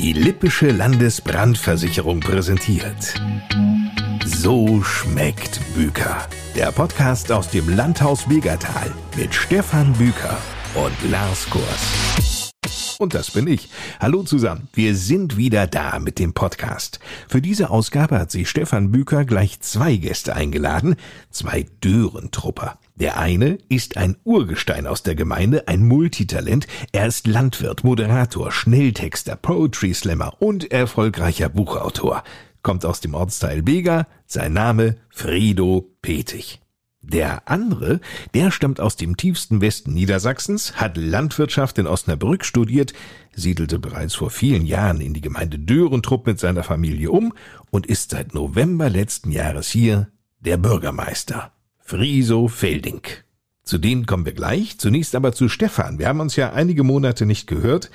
Die Lippische Landesbrandversicherung präsentiert. So schmeckt Büker. Der Podcast aus dem Landhaus Begertal mit Stefan Büker und Lars Kurs. Und das bin ich. Hallo zusammen. Wir sind wieder da mit dem Podcast. Für diese Ausgabe hat sich Stefan Büker gleich zwei Gäste eingeladen, zwei Dörentrupper. Der eine ist ein Urgestein aus der Gemeinde, ein Multitalent. Er ist Landwirt, Moderator, Schnelltexter, Poetry Slammer und erfolgreicher Buchautor. Kommt aus dem Ortsteil Bega, sein Name Frido Petig. Der andere, der stammt aus dem tiefsten Westen Niedersachsens, hat Landwirtschaft in Osnabrück studiert, siedelte bereits vor vielen Jahren in die Gemeinde Dörentrupp mit seiner Familie um und ist seit November letzten Jahres hier der Bürgermeister. Friso Felding. Zu denen kommen wir gleich. Zunächst aber zu Stefan. Wir haben uns ja einige Monate nicht gehört.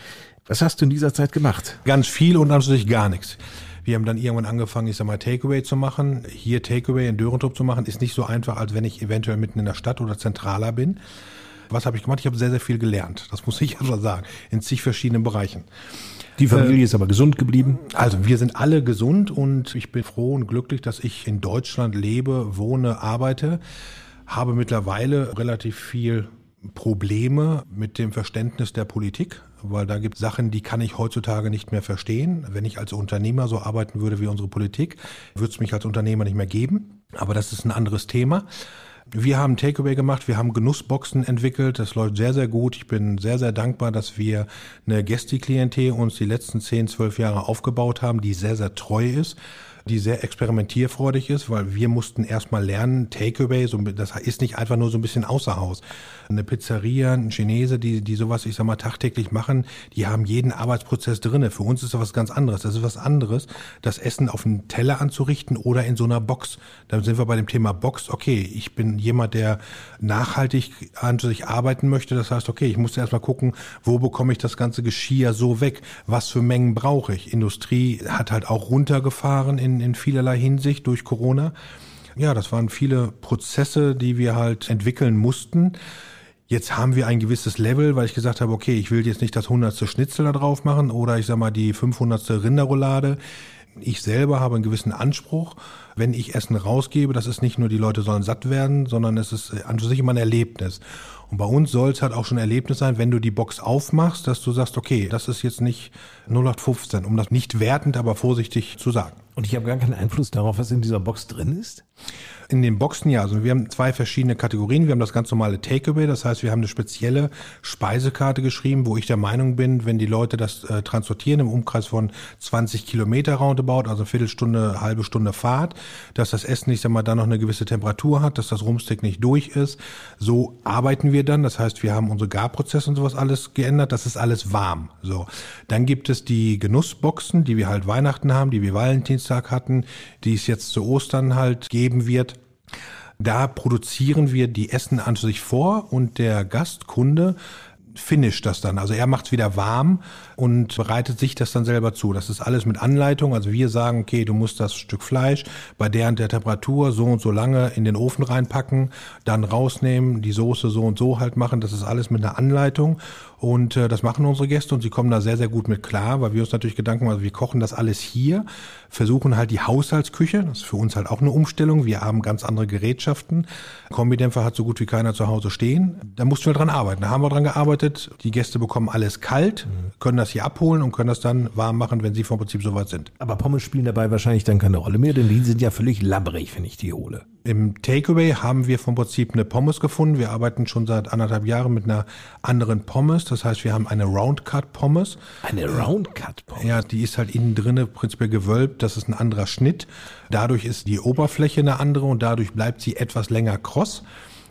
Was hast du in dieser Zeit gemacht? Ganz viel und natürlich gar nichts. Wir haben dann irgendwann angefangen, ich sag mal, Takeaway zu machen. Hier Takeaway in Dörentrup zu machen, ist nicht so einfach, als wenn ich eventuell mitten in der Stadt oder zentraler bin. Was habe ich gemacht? Ich habe sehr, sehr viel gelernt. Das muss ich einfach sagen. In zig verschiedenen Bereichen. Die Familie äh, ist aber gesund geblieben? Also wir sind alle gesund und ich bin froh und glücklich, dass ich in Deutschland lebe, wohne, arbeite. Habe mittlerweile relativ viel Probleme mit dem Verständnis der Politik, weil da gibt es Sachen, die kann ich heutzutage nicht mehr verstehen. Wenn ich als Unternehmer so arbeiten würde wie unsere Politik, würde es mich als Unternehmer nicht mehr geben. Aber das ist ein anderes Thema. Wir haben Takeaway gemacht, wir haben Genussboxen entwickelt, das läuft sehr, sehr gut. Ich bin sehr, sehr dankbar, dass wir eine Gästeklientel uns die letzten 10, 12 Jahre aufgebaut haben, die sehr, sehr treu ist die sehr experimentierfreudig ist, weil wir mussten erstmal lernen, Takeaway, so, das ist nicht einfach nur so ein bisschen außer Haus. Eine Pizzeria, ein Chinese, die, die sowas, ich sag mal, tagtäglich machen, die haben jeden Arbeitsprozess drinne. Für uns ist das was ganz anderes. Das ist was anderes, das Essen auf einen Teller anzurichten oder in so einer Box. Dann sind wir bei dem Thema Box. Okay, ich bin jemand, der nachhaltig an sich arbeiten möchte. Das heißt, okay, ich muss erstmal gucken, wo bekomme ich das ganze Geschirr so weg? Was für Mengen brauche ich? Industrie hat halt auch runtergefahren in in, vielerlei Hinsicht durch Corona. Ja, das waren viele Prozesse, die wir halt entwickeln mussten. Jetzt haben wir ein gewisses Level, weil ich gesagt habe, okay, ich will jetzt nicht das hundertste Schnitzel da drauf machen oder ich sag mal die 500. Rinderroulade. Ich selber habe einen gewissen Anspruch. Wenn ich Essen rausgebe, das ist nicht nur die Leute sollen satt werden, sondern es ist an sich immer ein Erlebnis. Und bei uns soll es halt auch schon ein Erlebnis sein, wenn du die Box aufmachst, dass du sagst, okay, das ist jetzt nicht 0815, um das nicht wertend, aber vorsichtig zu sagen. Und ich habe gar keinen Einfluss darauf, was in dieser Box drin ist? In den Boxen ja, also wir haben zwei verschiedene Kategorien. Wir haben das ganz normale Takeaway, das heißt, wir haben eine spezielle Speisekarte geschrieben, wo ich der Meinung bin, wenn die Leute das äh, transportieren im Umkreis von 20 Kilometer roundabout, also Viertelstunde, halbe Stunde Fahrt, dass das Essen, ich sag mal, noch eine gewisse Temperatur hat, dass das Rumstick nicht durch ist. So arbeiten wir dann. Das heißt, wir haben unsere Garprozesse und sowas alles geändert. Das ist alles warm. So. Dann gibt es die Genussboxen, die wir halt Weihnachten haben, die wir Valentinstag hatten, die es jetzt zu Ostern halt geben wird. Da produzieren wir die Essen an sich vor und der Gastkunde finisht das dann. Also er macht es wieder warm und bereitet sich das dann selber zu. Das ist alles mit Anleitung. Also wir sagen, okay, du musst das Stück Fleisch bei der und der Temperatur so und so lange in den Ofen reinpacken, dann rausnehmen, die Soße so und so halt machen. Das ist alles mit einer Anleitung. Und äh, das machen unsere Gäste und sie kommen da sehr, sehr gut mit klar, weil wir uns natürlich Gedanken machen, also wir kochen das alles hier, versuchen halt die Haushaltsküche, das ist für uns halt auch eine Umstellung. Wir haben ganz andere Gerätschaften. Kombidämpfer hat so gut wie keiner zu Hause stehen. Da mussten wir dran arbeiten. Da haben wir dran gearbeitet. Die Gäste bekommen alles kalt, können das hier abholen und können das dann warm machen, wenn sie vom Prinzip soweit sind. Aber Pommes spielen dabei wahrscheinlich dann keine Rolle mehr, denn die sind ja völlig labbrig, wenn ich die hole. Im Takeaway haben wir vom Prinzip eine Pommes gefunden. Wir arbeiten schon seit anderthalb Jahren mit einer anderen Pommes. Das heißt, wir haben eine Roundcut Pommes. Eine Roundcut Pommes? Ja, die ist halt innen drinne prinzipiell gewölbt. Das ist ein anderer Schnitt. Dadurch ist die Oberfläche eine andere und dadurch bleibt sie etwas länger kross.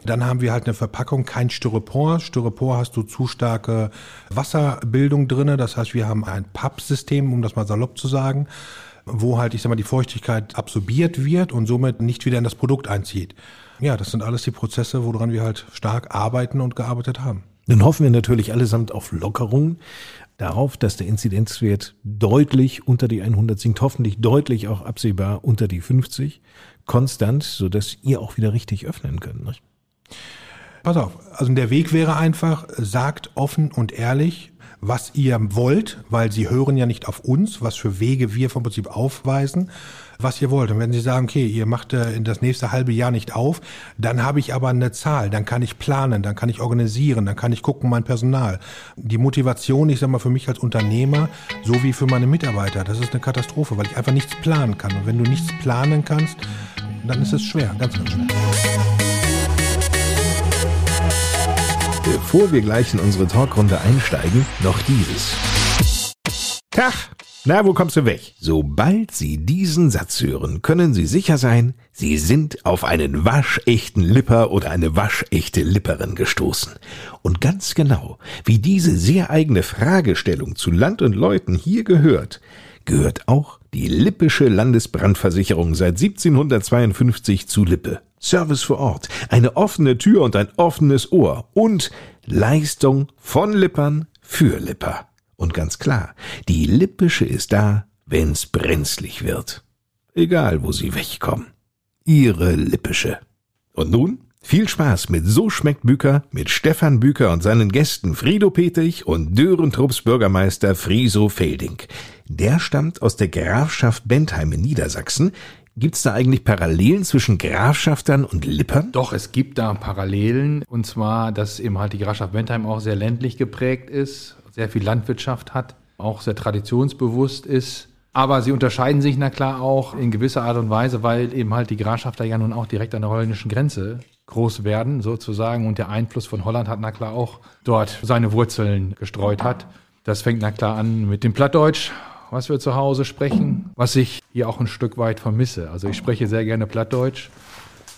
Dann haben wir halt eine Verpackung, kein Styropor. Styropor hast du zu starke Wasserbildung drinne. Das heißt, wir haben ein Pappsystem, um das mal salopp zu sagen wo halt, ich sag mal, die Feuchtigkeit absorbiert wird und somit nicht wieder in das Produkt einzieht. Ja, das sind alles die Prozesse, woran wir halt stark arbeiten und gearbeitet haben. Nun hoffen wir natürlich allesamt auf Lockerungen, darauf, dass der Inzidenzwert deutlich unter die 100 sinkt, hoffentlich deutlich auch absehbar unter die 50, konstant, sodass ihr auch wieder richtig öffnen könnt. Nicht? Pass auf, also der Weg wäre einfach, sagt offen und ehrlich, was ihr wollt, weil sie hören ja nicht auf uns, was für Wege wir vom Prinzip aufweisen, was ihr wollt. Und wenn sie sagen, okay, ihr macht äh, in das nächste halbe Jahr nicht auf, dann habe ich aber eine Zahl, dann kann ich planen, dann kann ich organisieren, dann kann ich gucken, mein Personal. Die Motivation, ich sag mal, für mich als Unternehmer, so wie für meine Mitarbeiter, das ist eine Katastrophe, weil ich einfach nichts planen kann. Und wenn du nichts planen kannst, dann ist es schwer, ganz, ganz schwer. Bevor wir gleich in unsere Talkrunde einsteigen, noch dieses. Tach, na, wo kommst du weg? Sobald Sie diesen Satz hören, können Sie sicher sein, Sie sind auf einen waschechten Lipper oder eine waschechte Lipperin gestoßen. Und ganz genau, wie diese sehr eigene Fragestellung zu Land und Leuten hier gehört, gehört auch die Lippische Landesbrandversicherung seit 1752 zu Lippe. Service vor Ort, eine offene Tür und ein offenes Ohr und Leistung von Lippern für Lipper. Und ganz klar, die Lippische ist da, wenn's brenzlig wird. Egal, wo sie wegkommen. Ihre Lippische. Und nun viel Spaß mit So schmeckt Büker mit Stefan Büker und seinen Gästen Frido Petich und Dörentrupps Bürgermeister Friso Felding. Der stammt aus der Grafschaft Bentheim in Niedersachsen, Gibt es da eigentlich Parallelen zwischen Grafschaftern und Lippern? Doch, es gibt da Parallelen. Und zwar, dass eben halt die Grafschaft Bentheim auch sehr ländlich geprägt ist, sehr viel Landwirtschaft hat, auch sehr traditionsbewusst ist. Aber sie unterscheiden sich na klar auch in gewisser Art und Weise, weil eben halt die Grafschafter ja nun auch direkt an der holländischen Grenze groß werden, sozusagen. Und der Einfluss von Holland hat na klar auch dort seine Wurzeln gestreut hat. Das fängt na klar an mit dem Plattdeutsch was wir zu Hause sprechen, was ich hier auch ein Stück weit vermisse. Also ich spreche sehr gerne Plattdeutsch.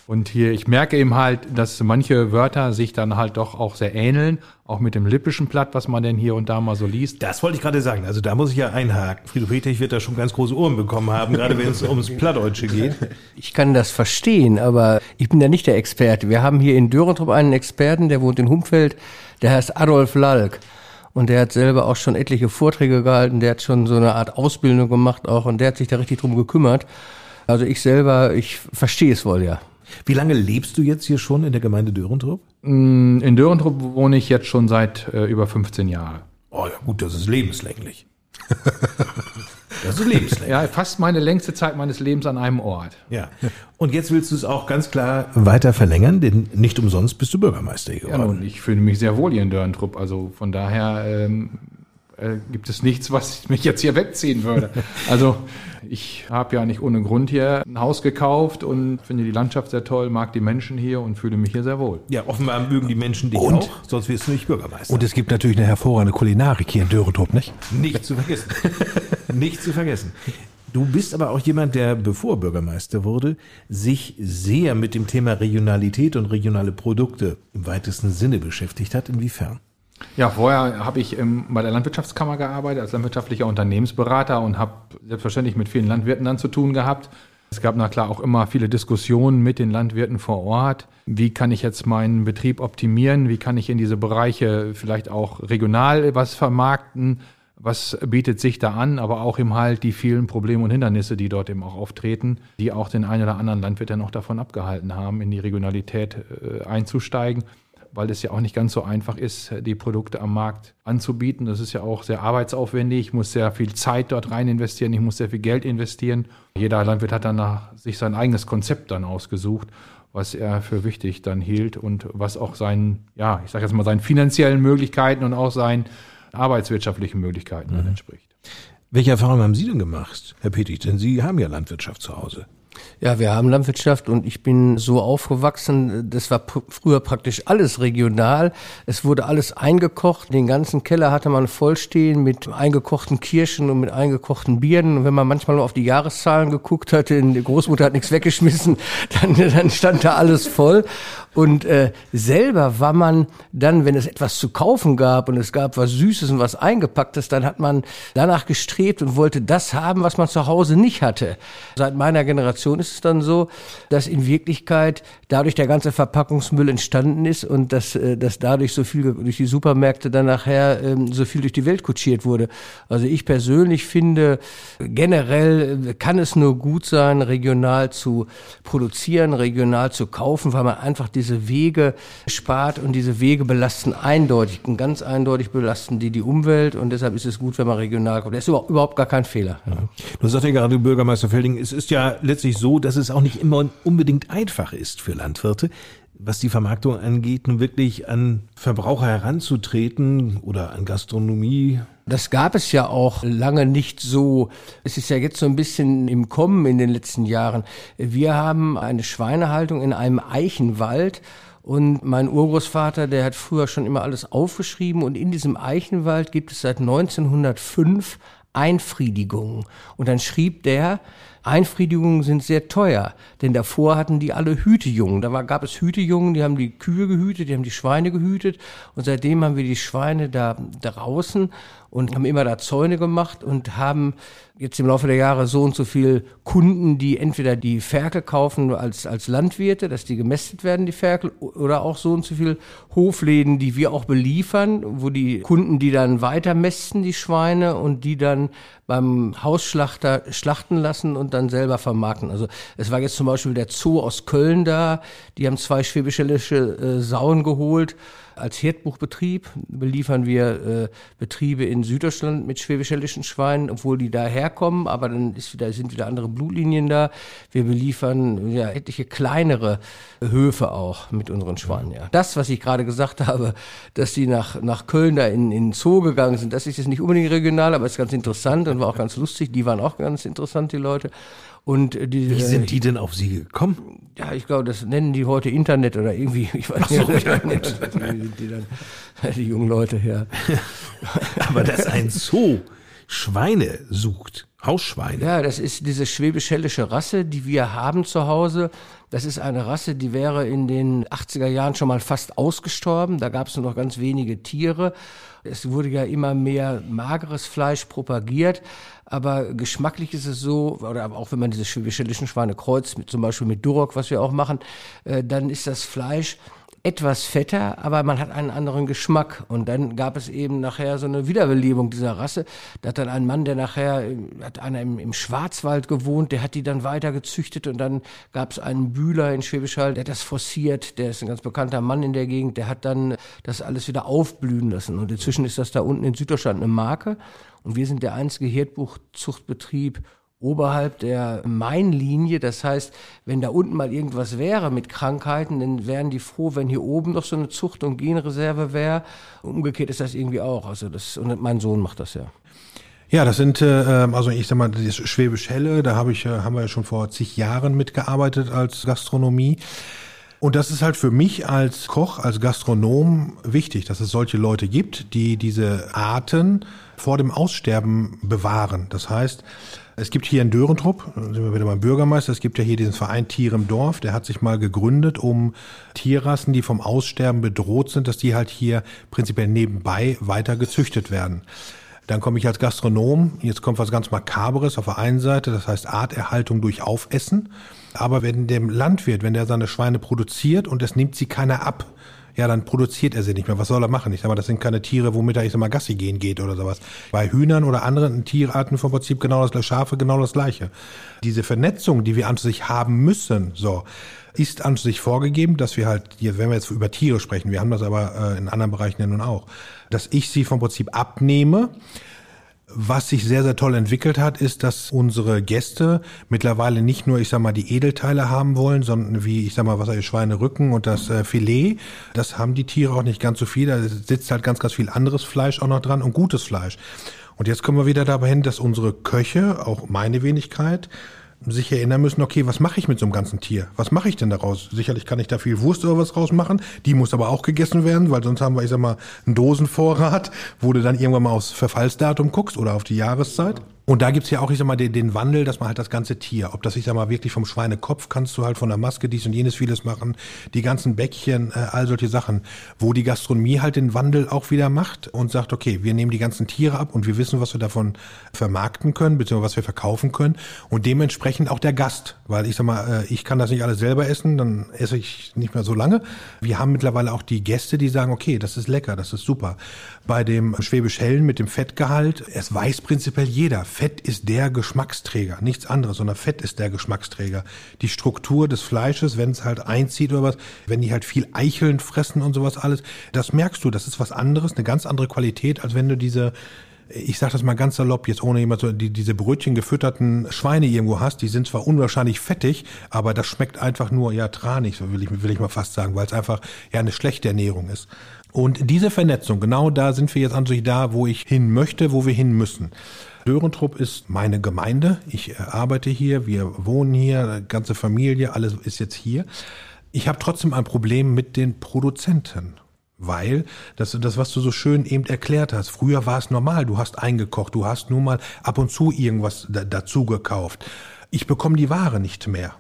Und hier, ich merke eben halt, dass manche Wörter sich dann halt doch auch sehr ähneln, auch mit dem lippischen Platt, was man denn hier und da mal so liest. Das wollte ich gerade sagen. Also da muss ich ja einhaken. Friedrich Peter wird da schon ganz große Ohren bekommen haben, gerade wenn es ums Plattdeutsche geht. Ich kann das verstehen, aber ich bin ja nicht der Experte. Wir haben hier in Dörentrup einen Experten, der wohnt in Humfeld, der heißt Adolf Lalk. Und der hat selber auch schon etliche Vorträge gehalten, der hat schon so eine Art Ausbildung gemacht auch und der hat sich da richtig drum gekümmert. Also ich selber, ich verstehe es wohl, ja. Wie lange lebst du jetzt hier schon in der Gemeinde Dörentrup? Mm, in Dörentrup wohne ich jetzt schon seit äh, über 15 Jahren. Oh ja, gut, das ist lebenslänglich. Das ist lebenslänglich. Ja, fast meine längste Zeit meines Lebens an einem Ort. Ja. Und jetzt willst du es auch ganz klar weiter verlängern, denn nicht umsonst bist du Bürgermeister geworden. Ja, und ich fühle mich sehr wohl hier in Dörntrupp. Also von daher ähm, äh, gibt es nichts, was mich jetzt hier wegziehen würde. Also ich habe ja nicht ohne Grund hier ein Haus gekauft und finde die Landschaft sehr toll, mag die Menschen hier und fühle mich hier sehr wohl. Ja, offenbar mögen die Menschen dich und, auch, sonst wirst du nicht Bürgermeister. Und es gibt natürlich eine hervorragende Kulinarik hier in Dörentrup, nicht? Nicht zu vergessen. nicht zu vergessen. Du bist aber auch jemand, der, bevor Bürgermeister wurde, sich sehr mit dem Thema Regionalität und regionale Produkte im weitesten Sinne beschäftigt hat. Inwiefern? Ja, vorher habe ich ähm, bei der Landwirtschaftskammer gearbeitet als landwirtschaftlicher Unternehmensberater und habe selbstverständlich mit vielen Landwirten dann zu tun gehabt. Es gab na klar auch immer viele Diskussionen mit den Landwirten vor Ort. Wie kann ich jetzt meinen Betrieb optimieren? Wie kann ich in diese Bereiche vielleicht auch regional was vermarkten? Was bietet sich da an? Aber auch eben halt die vielen Probleme und Hindernisse, die dort eben auch auftreten, die auch den einen oder anderen Landwirt dann auch davon abgehalten haben, in die Regionalität äh, einzusteigen weil es ja auch nicht ganz so einfach ist, die Produkte am Markt anzubieten. Das ist ja auch sehr arbeitsaufwendig. Ich muss sehr viel Zeit dort rein investieren. Ich muss sehr viel Geld investieren. Jeder Landwirt hat dann sich sein eigenes Konzept dann ausgesucht, was er für wichtig dann hielt und was auch seinen, ja, ich sage jetzt mal seinen finanziellen Möglichkeiten und auch seinen arbeitswirtschaftlichen Möglichkeiten mhm. dann entspricht. Welche Erfahrungen haben Sie denn gemacht, Herr Petig? Denn Sie haben ja Landwirtschaft zu Hause. Ja, wir haben Landwirtschaft und ich bin so aufgewachsen, das war früher praktisch alles regional. Es wurde alles eingekocht. Den ganzen Keller hatte man vollstehen mit eingekochten Kirschen und mit eingekochten Bieren. Und wenn man manchmal nur auf die Jahreszahlen geguckt hatte, die Großmutter hat nichts weggeschmissen, dann, dann stand da alles voll. Und äh, selber war man dann, wenn es etwas zu kaufen gab und es gab was Süßes und was Eingepacktes, dann hat man danach gestrebt und wollte das haben, was man zu Hause nicht hatte. Seit meiner Generation ist es dann so, dass in Wirklichkeit dadurch der ganze Verpackungsmüll entstanden ist und dass, äh, dass dadurch so viel durch die Supermärkte dann nachher ähm, so viel durch die Welt kutschiert wurde. Also ich persönlich finde, generell kann es nur gut sein, regional zu produzieren, regional zu kaufen, weil man einfach diese diese Wege spart und diese Wege belasten eindeutig, ganz eindeutig belasten die die Umwelt und deshalb ist es gut, wenn man regional kommt. Das ist überhaupt gar kein Fehler. Du sagst ja gerade, Bürgermeister Felding, es ist ja letztlich so, dass es auch nicht immer unbedingt einfach ist für Landwirte, was die Vermarktung angeht, nun wirklich an Verbraucher heranzutreten oder an Gastronomie. Das gab es ja auch lange nicht so. Es ist ja jetzt so ein bisschen im Kommen in den letzten Jahren. Wir haben eine Schweinehaltung in einem Eichenwald. Und mein Urgroßvater, der hat früher schon immer alles aufgeschrieben. Und in diesem Eichenwald gibt es seit 1905 Einfriedigungen. Und dann schrieb der, Einfriedigungen sind sehr teuer, denn davor hatten die alle Hütejungen. Da war, gab es Hütejungen, die haben die Kühe gehütet, die haben die Schweine gehütet und seitdem haben wir die Schweine da draußen und haben immer da Zäune gemacht und haben jetzt im Laufe der Jahre so und so viel Kunden, die entweder die Ferkel kaufen als, als Landwirte, dass die gemästet werden, die Ferkel, oder auch so und so viel Hofläden, die wir auch beliefern, wo die Kunden, die dann weiter mästen, die Schweine, und die dann beim Hausschlachter schlachten lassen und dann selber vermarkten. Also es war jetzt zum Beispiel der Zoo aus Köln da, die haben zwei schwäbischellische äh, Sauen geholt als Herdbuchbetrieb beliefern wir äh, Betriebe in Süddeutschland mit schwäbisch-hellischen Schweinen, obwohl die da herkommen, aber dann ist wieder, sind wieder andere Blutlinien da. Wir beliefern ja, etliche kleinere Höfe auch mit unseren Schweinen. Ja. Das, was ich gerade gesagt habe, dass die nach, nach Köln da in, in den Zoo gegangen sind, das ist jetzt nicht unbedingt regional, aber ist ganz interessant und war auch ganz lustig. Die waren auch ganz interessant, die Leute. Und die, Wie sind die denn auf Sie gekommen? Ja, ich glaube, das nennen die heute Internet oder irgendwie, ich weiß nicht, so, ja, die, die, dann, die jungen Leute, ja. Aber dass ein Zoo Schweine sucht, Hausschweine. Ja, das ist diese schwäbisch-hellische Rasse, die wir haben zu Hause. Das ist eine Rasse, die wäre in den 80er Jahren schon mal fast ausgestorben. Da gab es nur noch ganz wenige Tiere. Es wurde ja immer mehr mageres Fleisch propagiert, aber geschmacklich ist es so, oder auch wenn man diese schwäbischen Schweine kreuzt, mit, zum Beispiel mit Duroc, was wir auch machen, äh, dann ist das Fleisch etwas fetter, aber man hat einen anderen Geschmack. Und dann gab es eben nachher so eine Wiederbelebung dieser Rasse. Da hat dann ein Mann, der nachher, hat einer im, im Schwarzwald gewohnt, der hat die dann weiter gezüchtet und dann gab es einen Bühler in Schwäbisch Hall, der hat das forciert, der ist ein ganz bekannter Mann in der Gegend, der hat dann das alles wieder aufblühen lassen. Und inzwischen ist das da unten in Süddeutschland eine Marke. Und wir sind der einzige Herdbuchzuchtbetrieb oberhalb der Mainlinie. Das heißt, wenn da unten mal irgendwas wäre mit Krankheiten, dann wären die froh, wenn hier oben noch so eine Zucht- und Genreserve wäre. Umgekehrt ist das irgendwie auch. Also das, und mein Sohn macht das ja. Ja, das sind, äh, ähm, also ich sag mal, das Schwäbisch Helle, da habe ich, äh, haben wir ja schon vor zig Jahren mitgearbeitet als Gastronomie. Und das ist halt für mich als Koch, als Gastronom wichtig, dass es solche Leute gibt, die diese Arten vor dem Aussterben bewahren. Das heißt, es gibt hier in Dörentrupp, sind wir wieder beim Bürgermeister, es gibt ja hier diesen Verein Tiere im Dorf, der hat sich mal gegründet, um Tierrassen, die vom Aussterben bedroht sind, dass die halt hier prinzipiell nebenbei weiter gezüchtet werden. Dann komme ich als Gastronom, jetzt kommt was ganz Makaberes auf der einen Seite, das heißt Arterhaltung durch Aufessen. Aber wenn dem Landwirt, wenn der seine Schweine produziert und es nimmt sie keiner ab, ja, dann produziert er sie nicht mehr. Was soll er machen? Ich sag mal, das sind keine Tiere, womit er, ich sag mal, Gassi gehen geht oder sowas. Bei Hühnern oder anderen Tierarten vom Prinzip genau das, Schafe genau das Gleiche. Diese Vernetzung, die wir an sich haben müssen, so, ist an sich vorgegeben, dass wir halt, hier, wenn wir jetzt über Tiere sprechen, wir haben das aber äh, in anderen Bereichen ja nun auch, dass ich sie vom Prinzip abnehme, was sich sehr, sehr toll entwickelt hat, ist, dass unsere Gäste mittlerweile nicht nur, ich sag mal, die Edelteile haben wollen, sondern wie, ich sag mal, was ist Schweinerücken und das äh, Filet. Das haben die Tiere auch nicht ganz so viel. Da sitzt halt ganz, ganz viel anderes Fleisch auch noch dran und gutes Fleisch. Und jetzt kommen wir wieder dabei hin, dass unsere Köche, auch meine Wenigkeit, sich erinnern müssen, okay, was mache ich mit so einem ganzen Tier? Was mache ich denn daraus? Sicherlich kann ich da viel Wurst oder was rausmachen. Die muss aber auch gegessen werden, weil sonst haben wir, ich sag mal, einen Dosenvorrat, wo du dann irgendwann mal aufs Verfallsdatum guckst oder auf die Jahreszeit. Und da gibt's ja auch, ich sag mal, den, den Wandel, dass man halt das ganze Tier, ob das, ich sag mal, wirklich vom Schweinekopf kannst du halt von der Maske dies und jenes vieles machen, die ganzen Bäckchen, äh, all solche Sachen, wo die Gastronomie halt den Wandel auch wieder macht und sagt, okay, wir nehmen die ganzen Tiere ab und wir wissen, was wir davon vermarkten können, beziehungsweise was wir verkaufen können und dementsprechend auch der Gast, weil ich sag mal, äh, ich kann das nicht alles selber essen, dann esse ich nicht mehr so lange. Wir haben mittlerweile auch die Gäste, die sagen, okay, das ist lecker, das ist super. Bei dem Schwäbisch Hellen mit dem Fettgehalt, es weiß prinzipiell jeder, Fett ist der Geschmacksträger, nichts anderes, sondern Fett ist der Geschmacksträger. Die Struktur des Fleisches, wenn es halt einzieht oder was, wenn die halt viel Eicheln fressen und sowas alles, das merkst du, das ist was anderes, eine ganz andere Qualität, als wenn du diese ich sage das mal ganz salopp, jetzt ohne jemand so, die, diese Brötchen gefütterten Schweine irgendwo hast, die sind zwar unwahrscheinlich fettig, aber das schmeckt einfach nur, ja, tranig, so will ich, will ich mal fast sagen, weil es einfach ja eine schlechte Ernährung ist. Und diese Vernetzung, genau da sind wir jetzt an sich da, wo ich hin möchte, wo wir hin müssen. Dörentrupp ist meine Gemeinde. Ich arbeite hier, wir wohnen hier, ganze Familie, alles ist jetzt hier. Ich habe trotzdem ein Problem mit den Produzenten. Weil, das, das, was du so schön eben erklärt hast, früher war es normal, du hast eingekocht, du hast nun mal ab und zu irgendwas da, dazu gekauft. Ich bekomme die Ware nicht mehr.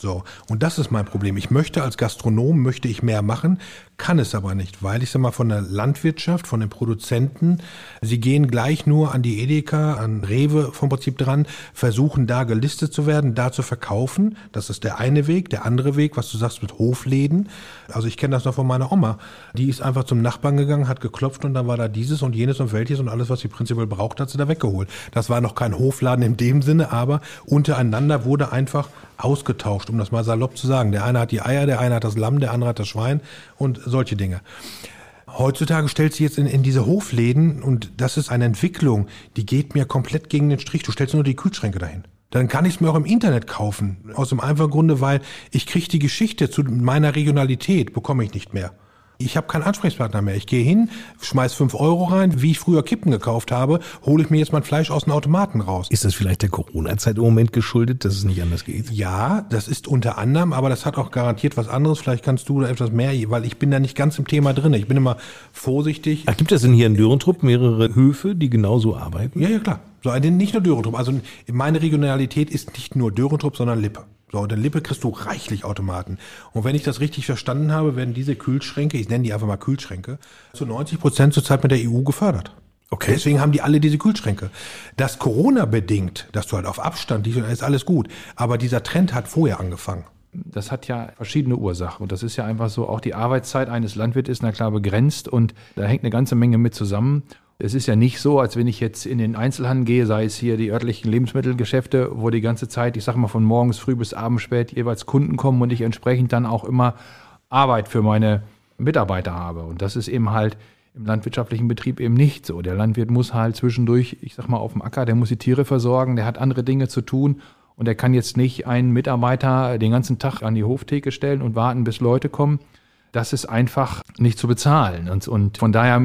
So, und das ist mein Problem. Ich möchte als Gastronom, möchte ich mehr machen, kann es aber nicht, weil ich sag mal von der Landwirtschaft, von den Produzenten, sie gehen gleich nur an die Edeka, an Rewe vom Prinzip dran, versuchen da gelistet zu werden, da zu verkaufen. Das ist der eine Weg. Der andere Weg, was du sagst mit Hofläden. Also ich kenne das noch von meiner Oma. Die ist einfach zum Nachbarn gegangen, hat geklopft und dann war da dieses und jenes und welches und alles, was sie prinzipiell braucht, hat sie da weggeholt. Das war noch kein Hofladen in dem Sinne, aber untereinander wurde einfach ausgetauscht, um das mal salopp zu sagen. Der eine hat die Eier, der eine hat das Lamm, der andere hat das Schwein und solche Dinge. Heutzutage stellt sie jetzt in, in diese Hofläden und das ist eine Entwicklung, die geht mir komplett gegen den Strich. Du stellst nur die Kühlschränke dahin. Dann kann ich es mir auch im Internet kaufen. Aus dem einfachen Grunde, weil ich kriege die Geschichte zu meiner Regionalität, bekomme ich nicht mehr. Ich habe keinen Ansprechpartner mehr. Ich gehe hin, schmeiß fünf Euro rein, wie ich früher Kippen gekauft habe, hole ich mir jetzt mein Fleisch aus dem Automaten raus. Ist das vielleicht der Corona-Zeit im Moment geschuldet, dass es nicht anders geht? Ja, das ist unter anderem, aber das hat auch garantiert was anderes. Vielleicht kannst du da etwas mehr, weil ich bin da nicht ganz im Thema drin. Ich bin immer vorsichtig. Ach, gibt es denn hier in Dörentrupp mehrere Höfe, die genauso arbeiten? Ja, ja, klar. So, nicht nur Dörentrupp. Also meine Regionalität ist nicht nur Dörentrupp, sondern Lippe. So, und in Lippe kriegst du reichlich Automaten. Und wenn ich das richtig verstanden habe, werden diese Kühlschränke, ich nenne die einfach mal Kühlschränke, zu 90 Prozent zurzeit mit der EU gefördert. Okay. Deswegen haben die alle diese Kühlschränke. Das Corona bedingt, dass du halt auf Abstand, ist alles gut. Aber dieser Trend hat vorher angefangen. Das hat ja verschiedene Ursachen. Und das ist ja einfach so, auch die Arbeitszeit eines Landwirts ist na klar begrenzt und da hängt eine ganze Menge mit zusammen. Es ist ja nicht so, als wenn ich jetzt in den Einzelhandel gehe, sei es hier die örtlichen Lebensmittelgeschäfte, wo die ganze Zeit, ich sage mal von morgens früh bis abends spät jeweils Kunden kommen und ich entsprechend dann auch immer Arbeit für meine Mitarbeiter habe. Und das ist eben halt im landwirtschaftlichen Betrieb eben nicht so. Der Landwirt muss halt zwischendurch, ich sag mal, auf dem Acker, der muss die Tiere versorgen, der hat andere Dinge zu tun und der kann jetzt nicht einen Mitarbeiter den ganzen Tag an die Hoftheke stellen und warten, bis Leute kommen, das ist einfach nicht zu bezahlen. Und, und von daher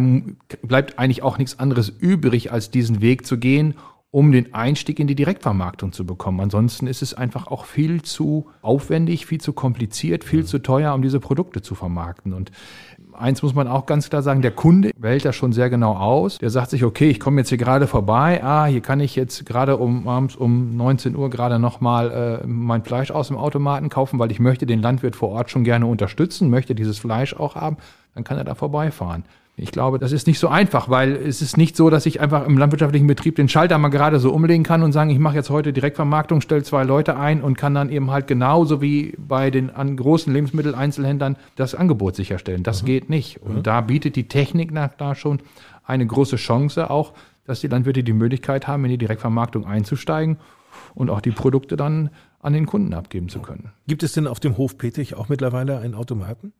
bleibt eigentlich auch nichts anderes übrig, als diesen Weg zu gehen, um den Einstieg in die Direktvermarktung zu bekommen. Ansonsten ist es einfach auch viel zu aufwendig, viel zu kompliziert, viel mhm. zu teuer, um diese Produkte zu vermarkten. Und eins muss man auch ganz klar sagen, der Kunde wählt das schon sehr genau aus. Der sagt sich, okay, ich komme jetzt hier gerade vorbei, ah, hier kann ich jetzt gerade um abends um 19 Uhr gerade nochmal äh, mein Fleisch aus dem Automaten kaufen, weil ich möchte den Landwirt vor Ort schon gerne unterstützen, möchte dieses Fleisch auch haben, dann kann er da vorbeifahren. Ich glaube, das ist nicht so einfach, weil es ist nicht so, dass ich einfach im landwirtschaftlichen Betrieb den Schalter mal gerade so umlegen kann und sagen, ich mache jetzt heute Direktvermarktung, stelle zwei Leute ein und kann dann eben halt genauso wie bei den an großen Lebensmitteleinzelhändlern das Angebot sicherstellen. Das mhm. geht nicht. Und mhm. da bietet die Technik nach da schon eine große Chance auch, dass die Landwirte die Möglichkeit haben, in die Direktvermarktung einzusteigen und auch die Produkte dann an den Kunden abgeben zu können. Gibt es denn auf dem Hof Petrich auch mittlerweile einen Automaten?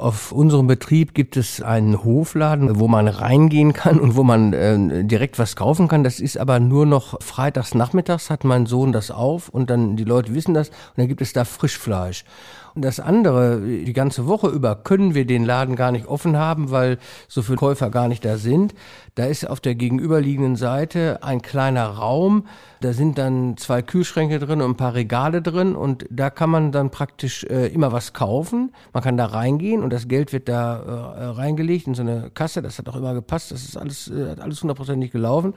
Auf unserem Betrieb gibt es einen Hofladen, wo man reingehen kann und wo man äh, direkt was kaufen kann. Das ist aber nur noch freitags nachmittags hat mein Sohn das auf und dann die Leute wissen das und dann gibt es da Frischfleisch. Und das andere, die ganze Woche über können wir den Laden gar nicht offen haben, weil so viele Käufer gar nicht da sind. Da ist auf der gegenüberliegenden Seite ein kleiner Raum. Da sind dann zwei Kühlschränke drin und ein paar Regale drin und da kann man dann praktisch äh, immer was kaufen. Man kann da reingehen und das Geld wird da äh, reingelegt in so eine Kasse. Das hat auch immer gepasst. Das ist alles, äh, alles hundertprozentig gelaufen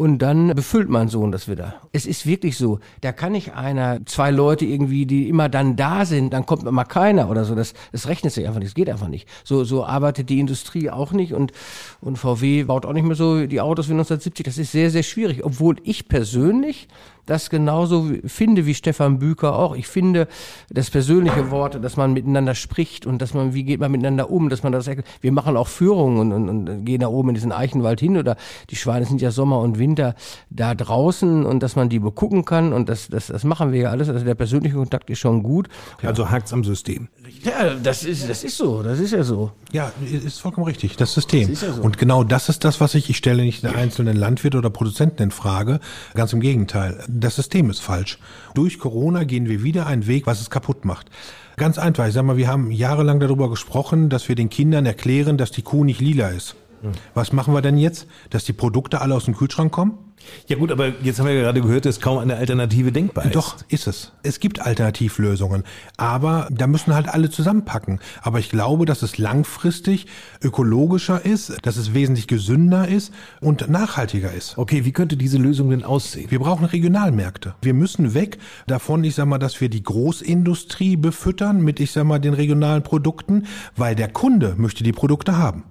und dann befüllt mein Sohn das wieder. Es ist wirklich so, da kann nicht einer, zwei Leute irgendwie, die immer dann da sind, dann kommt immer keiner oder so. Das, das rechnet sich einfach nicht, das geht einfach nicht. So, so arbeitet die Industrie auch nicht und, und VW baut auch nicht mehr so die Autos wie 1970. Das ist sehr, sehr schwierig, obwohl ich persönlich das genauso finde wie Stefan Büker auch. Ich finde das persönliche Wort, dass man miteinander spricht und dass man, wie geht man miteinander um, dass man das, wir machen auch Führungen und, und, und gehen da oben in diesen Eichenwald hin oder die Schweine sind ja Sommer und Winter da draußen und dass man die begucken kann und das, das, das machen wir ja alles. Also der persönliche Kontakt ist schon gut. Also hakt's am System. Ja, das ist, das ist so, das ist ja so. Ja, ist vollkommen richtig, das System. Das ja so. Und genau das ist das, was ich, ich stelle nicht den einzelnen Landwirt oder Produzenten in Frage, ganz im Gegenteil. Das System ist falsch. Durch Corona gehen wir wieder einen Weg, was es kaputt macht. Ganz einfach, ich sag mal, wir haben jahrelang darüber gesprochen, dass wir den Kindern erklären, dass die Kuh nicht lila ist. Was machen wir denn jetzt? Dass die Produkte alle aus dem Kühlschrank kommen? Ja gut, aber jetzt haben wir ja gerade gehört, dass kaum eine Alternative denkbar ist. Doch, ist es. Es gibt Alternativlösungen, aber da müssen halt alle zusammenpacken. Aber ich glaube, dass es langfristig ökologischer ist, dass es wesentlich gesünder ist und nachhaltiger ist. Okay, wie könnte diese Lösung denn aussehen? Wir brauchen Regionalmärkte. Wir müssen weg davon, ich sag mal, dass wir die Großindustrie befüttern mit, ich sag mal, den regionalen Produkten, weil der Kunde möchte die Produkte haben.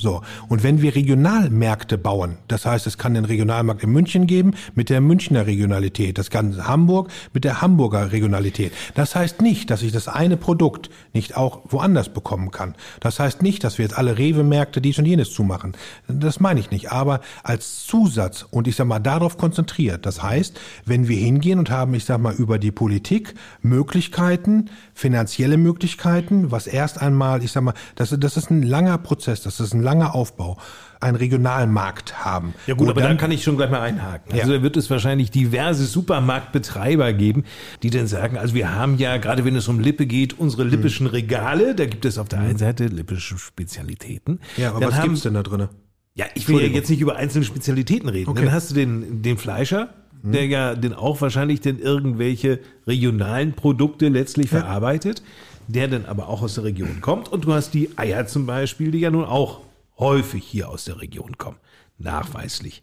So. Und wenn wir Regionalmärkte bauen, das heißt, es kann den Regionalmarkt in München geben mit der Münchner Regionalität, das kann Hamburg mit der Hamburger Regionalität. Das heißt nicht, dass ich das eine Produkt nicht auch woanders bekommen kann. Das heißt nicht, dass wir jetzt alle Rewe-Märkte dies und jenes zumachen. Das meine ich nicht. Aber als Zusatz und ich sag mal darauf konzentriert. Das heißt, wenn wir hingehen und haben, ich sag mal, über die Politik Möglichkeiten, finanzielle Möglichkeiten, was erst einmal, ich sag mal, das, das ist ein langer Prozess, das ist ein langer Aufbau einen Regionalmarkt haben. Ja gut, aber dann, da kann ich schon gleich mal einhaken. Also ja. da wird es wahrscheinlich diverse Supermarktbetreiber geben, die dann sagen, also wir haben ja, gerade wenn es um Lippe geht, unsere mhm. lippischen Regale, da gibt es auf der einen Seite lippische Spezialitäten. Ja, aber dann was haben, gibt's denn da drin? Ja, ich will ja jetzt nicht über einzelne Spezialitäten reden. Okay. Dann hast du den, den Fleischer, mhm. der ja den auch wahrscheinlich denn irgendwelche regionalen Produkte letztlich ja. verarbeitet, der dann aber auch aus der Region kommt. Und du hast die Eier zum Beispiel, die ja nun auch häufig hier aus der Region kommen. Nachweislich.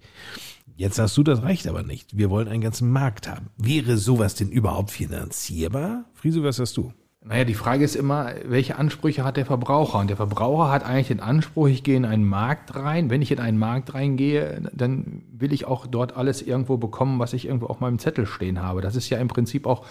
Jetzt hast du das Recht aber nicht. Wir wollen einen ganzen Markt haben. Wäre sowas denn überhaupt finanzierbar? Friese, was hast du? Naja, die Frage ist immer, welche Ansprüche hat der Verbraucher? Und der Verbraucher hat eigentlich den Anspruch, ich gehe in einen Markt rein. Wenn ich in einen Markt reingehe, dann will ich auch dort alles irgendwo bekommen, was ich irgendwo auf meinem Zettel stehen habe. Das ist ja im Prinzip auch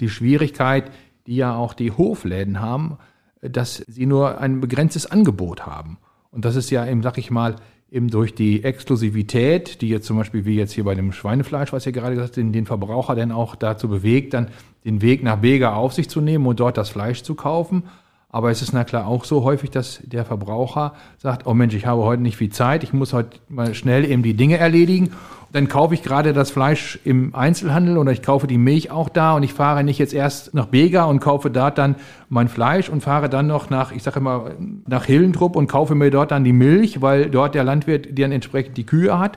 die Schwierigkeit, die ja auch die Hofläden haben, dass sie nur ein begrenztes Angebot haben. Und das ist ja eben, sag ich mal, eben durch die Exklusivität, die jetzt zum Beispiel wie jetzt hier bei dem Schweinefleisch, was ihr gerade gesagt habt, den, Verbraucher dann auch dazu bewegt, dann den Weg nach Bega auf sich zu nehmen und dort das Fleisch zu kaufen. Aber es ist na klar auch so häufig, dass der Verbraucher sagt, oh Mensch, ich habe heute nicht viel Zeit, ich muss heute mal schnell eben die Dinge erledigen dann kaufe ich gerade das Fleisch im Einzelhandel oder ich kaufe die Milch auch da und ich fahre nicht jetzt erst nach Bega und kaufe dort dann mein Fleisch und fahre dann noch nach, ich sage immer, nach Hillentrupp und kaufe mir dort dann die Milch, weil dort der Landwirt dann entsprechend die Kühe hat.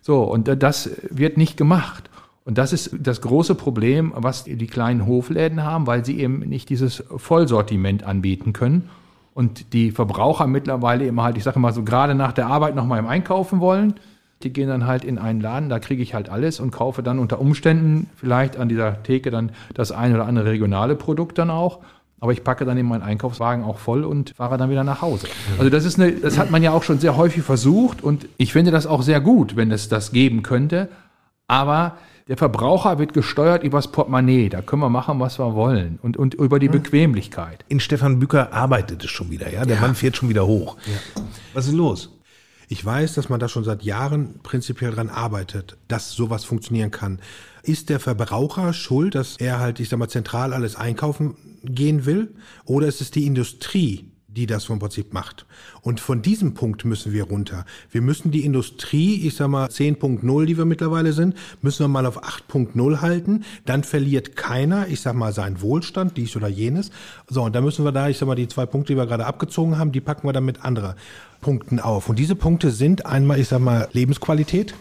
So, und das wird nicht gemacht. Und das ist das große Problem, was die kleinen Hofläden haben, weil sie eben nicht dieses Vollsortiment anbieten können. Und die Verbraucher mittlerweile eben halt, ich sage mal so, gerade nach der Arbeit noch mal im Einkaufen wollen. Die gehen dann halt in einen Laden, da kriege ich halt alles und kaufe dann unter Umständen vielleicht an dieser Theke dann das ein oder andere regionale Produkt dann auch. Aber ich packe dann in meinen Einkaufswagen auch voll und fahre dann wieder nach Hause. Also das ist eine, das hat man ja auch schon sehr häufig versucht und ich finde das auch sehr gut, wenn es das geben könnte. Aber der Verbraucher wird gesteuert übers Portemonnaie. Da können wir machen, was wir wollen. Und, und über die Bequemlichkeit. In Stefan Bücker arbeitet es schon wieder, ja? Der ja. Mann fährt schon wieder hoch. Ja. Was ist los? Ich weiß, dass man da schon seit Jahren prinzipiell dran arbeitet, dass sowas funktionieren kann. Ist der Verbraucher schuld, dass er halt, ich sag mal, zentral alles einkaufen gehen will? Oder ist es die Industrie, die das vom Prinzip macht. Und von diesem Punkt müssen wir runter. Wir müssen die Industrie, ich sag mal 10.0, die wir mittlerweile sind, müssen wir mal auf 8.0 halten. Dann verliert keiner, ich sag mal, seinen Wohlstand, dies oder jenes. So, und da müssen wir da, ich sag mal, die zwei Punkte, die wir gerade abgezogen haben, die packen wir dann mit anderer Punkten auf. Und diese Punkte sind einmal, ich sag mal, Lebensqualität.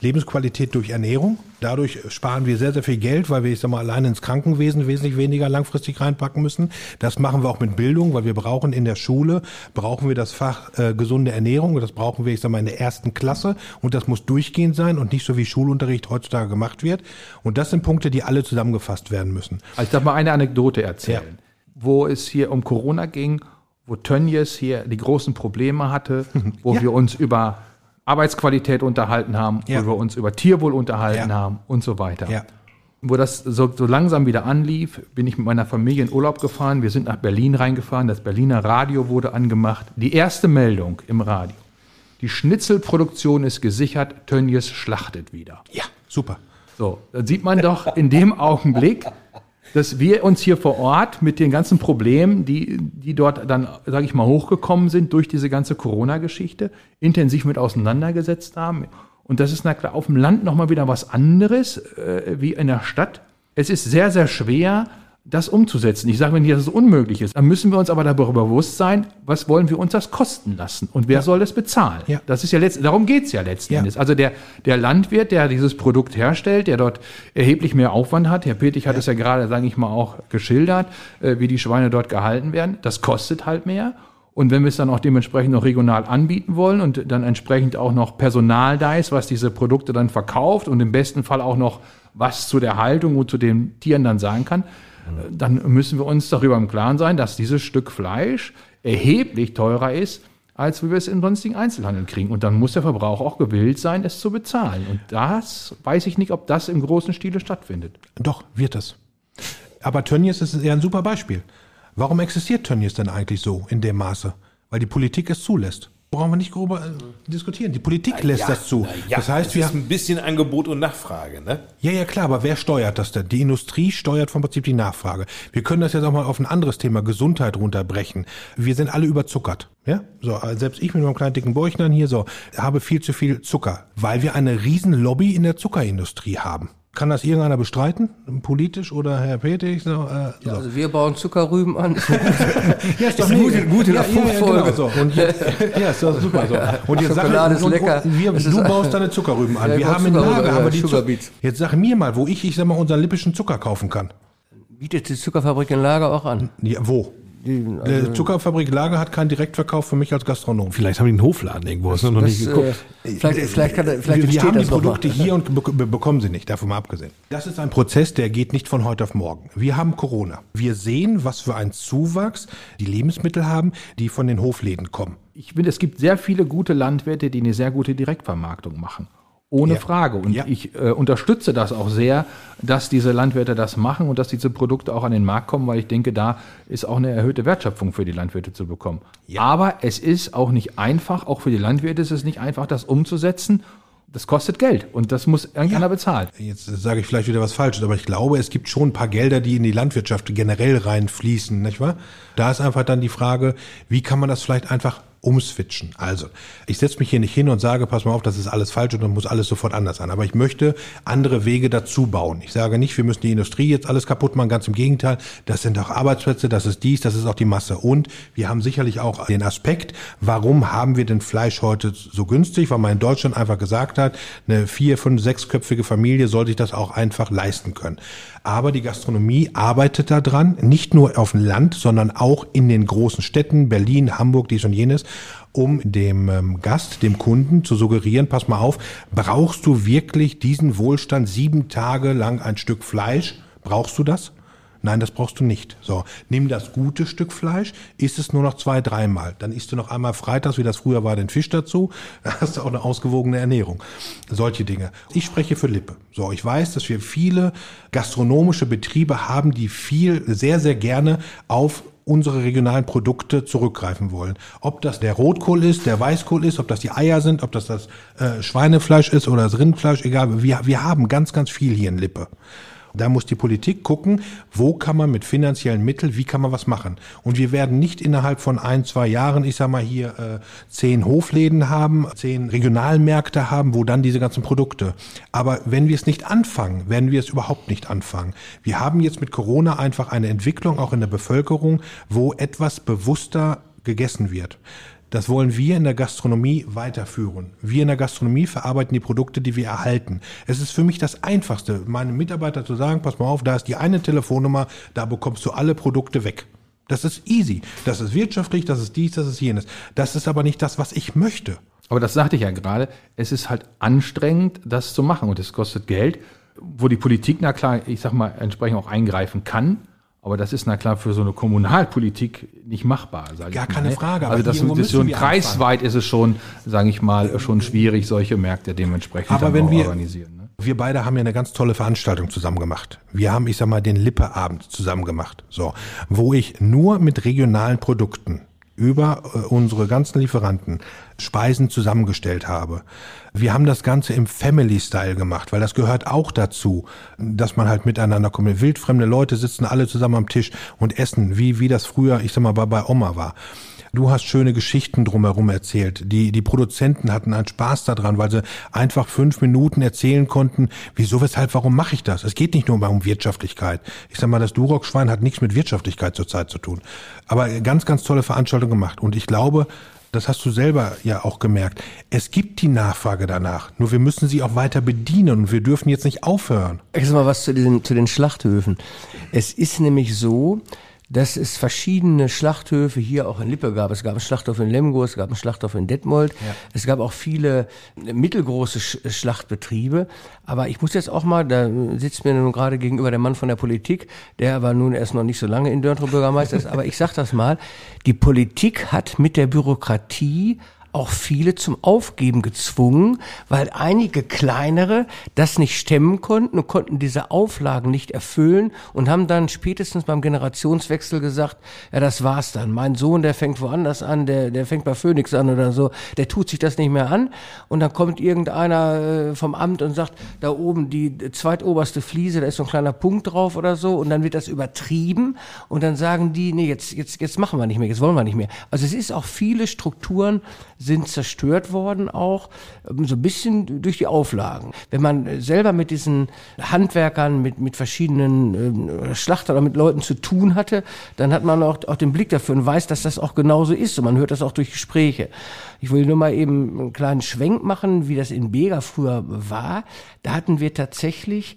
Lebensqualität durch Ernährung. Dadurch sparen wir sehr, sehr viel Geld, weil wir, ich sag mal, allein ins Krankenwesen wesentlich weniger langfristig reinpacken müssen. Das machen wir auch mit Bildung, weil wir brauchen in der Schule, brauchen wir das Fach äh, gesunde Ernährung. Das brauchen wir, ich sag mal, in der ersten Klasse. Und das muss durchgehend sein und nicht so wie Schulunterricht heutzutage gemacht wird. Und das sind Punkte, die alle zusammengefasst werden müssen. Also ich darf mal eine Anekdote erzählen, ja. wo es hier um Corona ging wo Tönnies hier die großen Probleme hatte, wo ja. wir uns über Arbeitsqualität unterhalten haben, Ja. wo wir uns über Tierwohl unterhalten Ja. haben und so weiter. Ja. Wo das so, so langsam wieder anlief, bin ich mit meiner Familie in Urlaub gefahren. Wir sind nach Berlin reingefahren. Das Berliner Radio wurde angemacht. Die erste Meldung im Radio. Die Schnitzelproduktion ist gesichert. Tönnies schlachtet wieder. Ja, super. So, dann sieht man doch in dem Augenblick, dass wir uns hier vor Ort mit den ganzen Problemen, die, die dort dann, sage ich mal, hochgekommen sind durch diese ganze Corona-Geschichte, intensiv mit auseinandergesetzt haben. Und das ist na klar auf dem Land nochmal wieder was anderes äh, wie in der Stadt. Es ist sehr, sehr schwer, das umzusetzen. Ich sage nicht, dass es unmöglich ist. Dann müssen wir uns aber darüber bewusst sein, was wollen wir uns das kosten lassen und wer soll das bezahlen? Ja. Das ist ja letzt, darum geht's ja letzten Ja. Endes. Also der, der Landwirt, der dieses Produkt herstellt, der dort erheblich mehr Aufwand hat, Herr Petig hat es ja gerade, sage ich mal, auch geschildert, äh, wie die Schweine dort gehalten werden, das kostet halt mehr. Und wenn wir es dann auch dementsprechend noch regional anbieten wollen und dann entsprechend auch noch Personal da ist, was diese Produkte dann verkauft und im besten Fall auch noch was zu der Haltung und zu den Tieren dann sagen kann, dann müssen wir uns darüber im Klaren sein, dass dieses Stück Fleisch erheblich teurer ist, als wie wir es im sonstigen Einzelhandel kriegen. Und dann muss der Verbraucher auch gewillt sein, es zu bezahlen. Und das weiß ich nicht, ob das im großen Stile stattfindet. Doch, wird es. Aber Tönnies ist ja ein super Beispiel. Warum existiert Tönnies denn eigentlich so in dem Maße? Weil die Politik es zulässt. Brauchen wir nicht darüber äh, diskutieren. Die Politik lässt das zu. Ja, das heißt, es wir ist ein bisschen Angebot und Nachfrage, ne? Ja, ja, klar, aber wer steuert das denn? Die Industrie steuert vom Prinzip die Nachfrage. Wir können das jetzt auch mal auf ein anderes Thema, Gesundheit, runterbrechen. Wir sind alle überzuckert. Ja, so, also selbst ich mit meinem kleinen dicken Bäuchlein hier so, habe viel zu viel Zucker, weil wir eine riesen Lobby in der Zuckerindustrie haben. Kann das irgendeiner bestreiten? Politisch oder Herr Petig? So, äh, so. Also wir bauen Zuckerrüben an. Ja, ist doch Ist mega. gut- gut in der ja, ja, ja, genau so. Und jetzt, ja, ist doch super so. Und jetzt Schokolade ist und, lecker. Und wir, du baust deine Zuckerrüben an. Ja, wir haben Zuckerrüben, Lager ja, haben wir die Zucker. Jetzt sag mir mal, wo ich, ich sag mal, unseren lippischen Zucker kaufen kann. Bietet die Zuckerfabrik in Lager auch an. Ja, wo? Die, Die Zuckerfabrik Lager hat keinen Direktverkauf für mich als Gastronom. Vielleicht haben die einen Hofladen irgendwo, hast du noch nicht das, geguckt. äh, vielleicht, vielleicht, kann, er- vielleicht wir, wir haben die. Produkte hier und be be bekommen sie nicht, davon mal abgesehen. Das ist ein Prozess, der geht nicht von heute auf morgen. Wir haben Corona. Wir sehen, was für ein Zuwachs die Lebensmittel haben, die von den Hofläden kommen. Ich finde, es gibt sehr viele gute Landwirte, die eine sehr gute Direktvermarktung machen. Ohne Ja. Frage. Und Ja. ich äh, unterstütze das auch sehr, dass diese Landwirte das machen und dass diese Produkte auch an den Markt kommen, weil ich denke, da ist auch eine erhöhte Wertschöpfung für die Landwirte zu bekommen. Aber es ist auch nicht einfach, auch für die Landwirte ist es nicht einfach, das umzusetzen. Das kostet Geld und das muss irgendeiner bezahlen. Jetzt sage ich vielleicht wieder was Falsches, aber ich glaube, es gibt schon ein paar Gelder, die in die Landwirtschaft generell reinfließen, nicht wahr? Da ist einfach dann die Frage, wie kann man das vielleicht einfach umswitchen? Also, ich setze mich hier nicht hin und sage, pass mal auf, das ist alles falsch und dann muss alles sofort anders sein. Aber ich möchte andere Wege dazu bauen. Ich sage nicht, wir müssen die Industrie jetzt alles kaputt machen, ganz im Gegenteil. Das sind auch Arbeitsplätze, das ist dies, das ist auch die Masse. Und wir haben sicherlich auch den Aspekt, warum haben wir denn Fleisch heute so günstig? Weil man in Deutschland einfach gesagt hat, eine vier, fünf, sechsköpfige Familie soll sich das auch einfach leisten können. Aber die Gastronomie arbeitet daran, nicht nur auf dem Land, sondern auch in den großen Städten, Berlin, Hamburg, dies und jenes, um dem ähm, Gast, dem Kunden zu suggerieren, pass mal auf, brauchst du wirklich diesen Wohlstand sieben Tage lang ein Stück Fleisch? Brauchst du das? Nein, das brauchst du nicht. So, nimm das gute Stück Fleisch, isst es nur noch zwei, dreimal. Dann isst du noch einmal freitags, wie das früher war, den Fisch dazu. Dann hast du auch eine ausgewogene Ernährung. Solche Dinge. Ich spreche für Lippe. So, ich weiß, dass wir viele gastronomische Betriebe haben, die viel, sehr, sehr gerne auf unsere regionalen Produkte zurückgreifen wollen. Ob das der Rotkohl ist, der Weißkohl ist, ob das die Eier sind, ob das das äh, Schweinefleisch ist oder das Rindfleisch, egal. Wir, wir haben ganz, ganz viel hier in Lippe. Da muss die Politik gucken, wo kann man mit finanziellen Mitteln, wie kann man was machen. Und wir werden nicht innerhalb von ein, zwei Jahren, ich sag mal hier, äh, zehn Hofläden haben, zehn Regionalmärkte haben, wo dann diese ganzen Produkte. Aber wenn wir es nicht anfangen, werden wir es überhaupt nicht anfangen. Wir haben jetzt mit Corona einfach eine Entwicklung auch in der Bevölkerung, wo etwas bewusster gegessen wird. Das wollen wir in der Gastronomie weiterführen. Wir in der Gastronomie verarbeiten die Produkte, die wir erhalten. Es ist für mich das Einfachste, meinem Mitarbeiter zu sagen, pass mal auf, da ist die eine Telefonnummer, da bekommst du alle Produkte weg. Das ist easy. Das ist wirtschaftlich, das ist dies, das ist jenes. Das ist aber nicht das, was ich möchte. Aber das sagte ich ja gerade, es ist halt anstrengend, das zu machen und es kostet Geld, wo die Politik, na klar, ich sag mal, entsprechend auch eingreifen kann, Aber das ist na klar für so eine Kommunalpolitik nicht machbar. Sag Gar ich mal, keine ne? Frage, aber Also das, das ist müssen schon wir kreisweit ist es schon, sage ich mal, schon schwierig, solche Märkte dementsprechend Aber wenn wir- organisieren. Ne? Wir beide haben ja eine ganz tolle Veranstaltung zusammen gemacht. Wir haben, ich sag mal, den Lippeabend zusammen gemacht. So, wo ich nur mit regionalen Produkten über äh, unsere ganzen Lieferanten Speisen zusammengestellt habe. Wir haben das Ganze im Family-Style gemacht, weil das gehört auch dazu, dass man halt miteinander kommt. Wildfremde Leute sitzen alle zusammen am Tisch und essen, wie, wie das früher, ich sag mal, bei, bei Oma war. Du hast schöne Geschichten drumherum erzählt. Die, die Produzenten hatten einen Spaß daran, weil sie einfach fünf Minuten erzählen konnten, wieso, weshalb, warum mache ich das? Es geht nicht nur um Wirtschaftlichkeit. Ich sag mal, das Duroc-Schwein hat nichts mit Wirtschaftlichkeit zurzeit zu tun. Aber ganz, ganz tolle Veranstaltung gemacht. Und ich glaube, das hast du selber ja auch gemerkt. Es gibt die Nachfrage danach. Nur wir müssen sie auch weiter bedienen und wir dürfen jetzt nicht aufhören. Jetzt mal was zu den, zu den Schlachthöfen. Es ist nämlich so, dass es verschiedene Schlachthöfe hier auch in Lippe gab. Es gab einen Schlachthof in Lemgo, es gab einen Schlachthof in Detmold. Es gab auch viele mittelgroße Sch Schlachtbetriebe. Aber ich muss jetzt auch mal, da sitzt mir nun gerade gegenüber der Mann von der Politik, der aber nun erst noch nicht so lange in Dörntrow Bürgermeister ist. Aber ich sag das mal, die Politik hat mit der Bürokratie auch viele zum Aufgeben gezwungen, weil einige kleinere das nicht stemmen konnten und konnten diese Auflagen nicht erfüllen und haben dann spätestens beim Generationswechsel gesagt, ja, das war's dann. Mein Sohn, der fängt woanders an, der, der fängt bei Phoenix an oder so, der tut sich das nicht mehr an und dann kommt irgendeiner äh, vom Amt und sagt, da oben die zweitoberste Fliese, da ist so ein kleiner Punkt drauf oder so und dann wird das übertrieben und dann sagen die, nee, jetzt, jetzt, jetzt machen wir nicht mehr, jetzt wollen wir nicht mehr. Also es ist auch viele Strukturen sind zerstört worden auch, ähm, so ein bisschen durch die Auflagen. Wenn man äh, selber mit diesen Handwerkern, mit, mit verschiedenen ähm, Schlachtern oder mit Leuten zu tun hatte, dann hat man auch, auch den Blick dafür und weiß, dass das auch genauso ist und man hört das auch durch Gespräche. Ich will nur mal eben einen kleinen Schwenk machen, wie das in Bega früher war. Da hatten wir tatsächlich